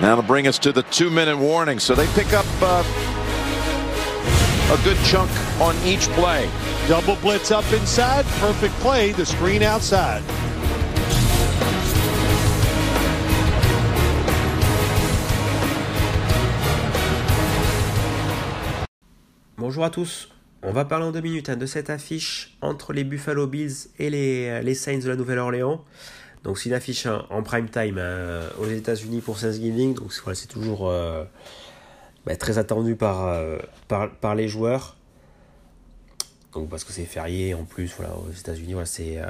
That'll bring us to the two-minute warning. So they pick up uh, a good chunk on each play. Double blitz up inside. Perfect play. The screen outside. Bonjour à tous. On va parler en deux minutes hein, de cette affiche entre les Buffalo Bills et les, les Saints de la Nouvelle-Orléans. Donc une affiche en prime time hein, aux États-Unis pour Thanksgiving. Donc voilà, c'est toujours euh, bah, très attendu par, euh, par, par, les joueurs. Donc parce que c'est férié en plus voilà, aux États-Unis. Voilà, c'est euh,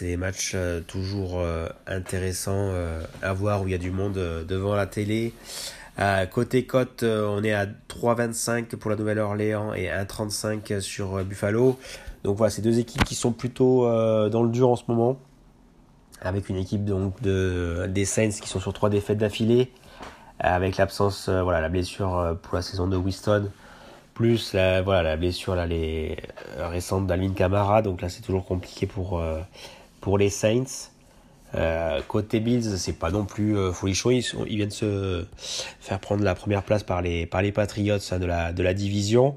des matchs toujours intéressants à voir où il y a du monde devant la télé. côté cote, on est à 3,25 pour la Nouvelle-Orléans et 1,35 sur Buffalo. Donc voilà, c'est deux équipes qui sont plutôt dans le dur en ce moment avec une équipe donc de, des Saints qui sont sur trois défaites d'affilée, avec l'absence, euh, voilà, la blessure euh, pour la saison de Winston, plus la, voilà, la blessure là, les, euh, récente d'Alvin Kamara, donc là c'est toujours compliqué pour, pour les Saints. côté Bills, c'est pas non plus folichon, ils, ils, viennent se faire prendre la première place par les, par les Patriots hein, de, la, de la division.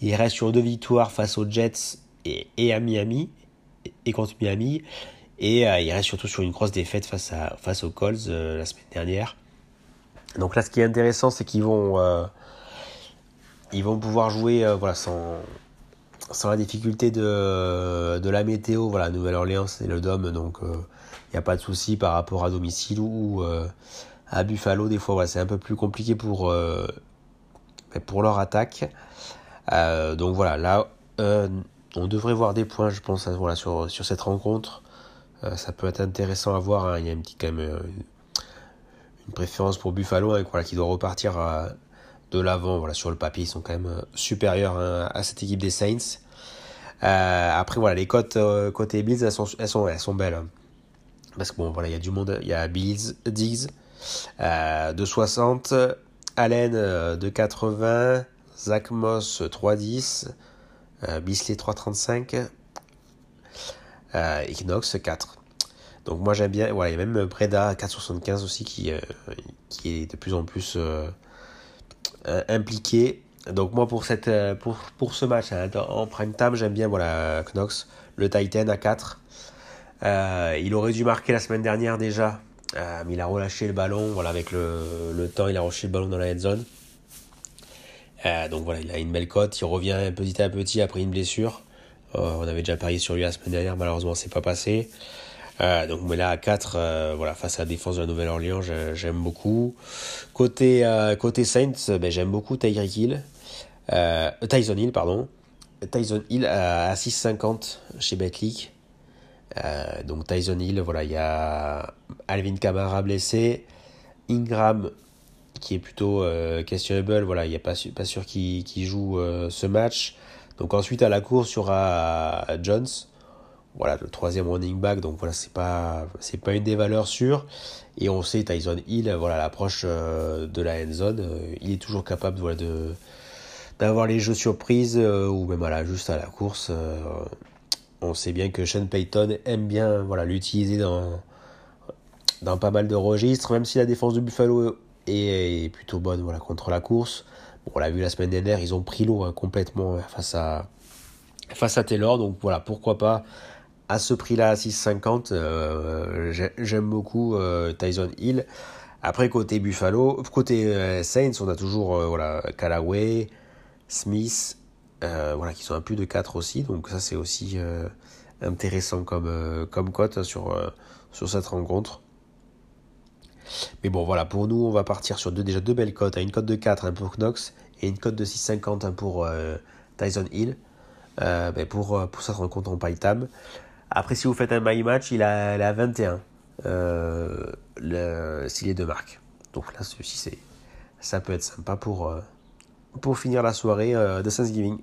Ils restent sur deux victoires face aux Jets et, et à Miami, et contre Miami. Et euh, il reste surtout sur une grosse défaite face, à, face aux Colts euh, la semaine dernière. Donc là, ce qui est intéressant, c'est qu'ils vont, euh, vont pouvoir jouer voilà, sans, sans la difficulté de, de la météo. Voilà, Nouvelle-Orléans, c'est le Dôme, donc il n'y a pas de souci par rapport à domicile ou à Buffalo. Des fois, voilà, c'est un peu plus compliqué pour, pour leur attaque. donc voilà, là, on devrait voir des points, je pense, voilà, sur, sur cette rencontre. Euh, ça peut être intéressant à voir. Hein. Il y a une petite, quand même euh, une préférence pour Buffalo hein, qui doit repartir euh, de l'avant. Sur le papier, ils sont quand même supérieurs hein, à cette équipe des Saints. après, voilà, les cotes côté Bills, elles sont belles. Parce que bon, voilà, il y a du monde. Il y a Bills, Diggs de 60, Allen de 80, Zach Moss 310, Bisley 335 euh, Equinox 4. Donc moi j'aime bien, voilà, il y a même Breda 475 aussi qui, euh, qui est de plus en plus euh, impliqué. Donc moi pour, ce match hein, en prime time j'aime bien voilà, Knox, le Titan à 4. il aurait dû marquer la semaine dernière déjà, mais il a relâché le ballon, voilà, avec le, le temps il a relâché le ballon dans la head zone. donc voilà, il a une belle cote, il revient petit à petit après une blessure. Euh, on avait déjà parié sur lui la semaine dernière, malheureusement c'est pas passé. Euh, donc mais là à 4, euh, voilà, face à la défense de la Nouvelle-Orléans, j'aime beaucoup. Côté, côté Saints, ben, j'aime beaucoup Tyreek Hill. Tyson Hill, pardon. Tyson Hill à 6,50 chez Betclic. donc Tyson Hill, voilà, il y a Alvin Kamara blessé, Ingram qui est plutôt questionable, voilà, il n'y a pas, pas sûr qu'il joue ce match. Donc ensuite à la course, il y aura Jones, voilà le troisième running back. Donc voilà, c'est pas pas une des valeurs sûres. Et on sait Tyson Hill, voilà l'approche euh, de la end zone, euh, il est toujours capable voilà, d'avoir les jeux surprises euh, ou même voilà juste à la course. on sait bien que Sean Payton aime bien voilà l'utiliser dans dans pas mal de registres, même si la défense de Buffalo est, plutôt bonne voilà contre la course on l'a vu la semaine dernière, ils ont pris l'eau hein, complètement face à, face à Taylor. Donc voilà, pourquoi pas à ce prix-là, à 6,50. Euh, j'aime beaucoup euh, Tyson Hill. Après, côté Buffalo, côté euh, Saints, on a toujours voilà, Callaway, Smith, voilà, qui sont à plus de 4 aussi. Donc ça, c'est aussi intéressant comme, comme cote sur, sur cette rencontre. Mais bon, voilà, pour nous, on va partir sur deux, déjà deux belles cotes. Hein. Une cote de 4 hein, pour Knox et une cote de 6,50 hein, pour euh, Tyson Hill. Euh, ben pour, euh, pour rencontre en Pytham. Après, si vous faites un my match, il a, il a 21 s'il est de marque. Donc là, ceci, ça peut être sympa pour, pour finir la soirée de Thanksgiving.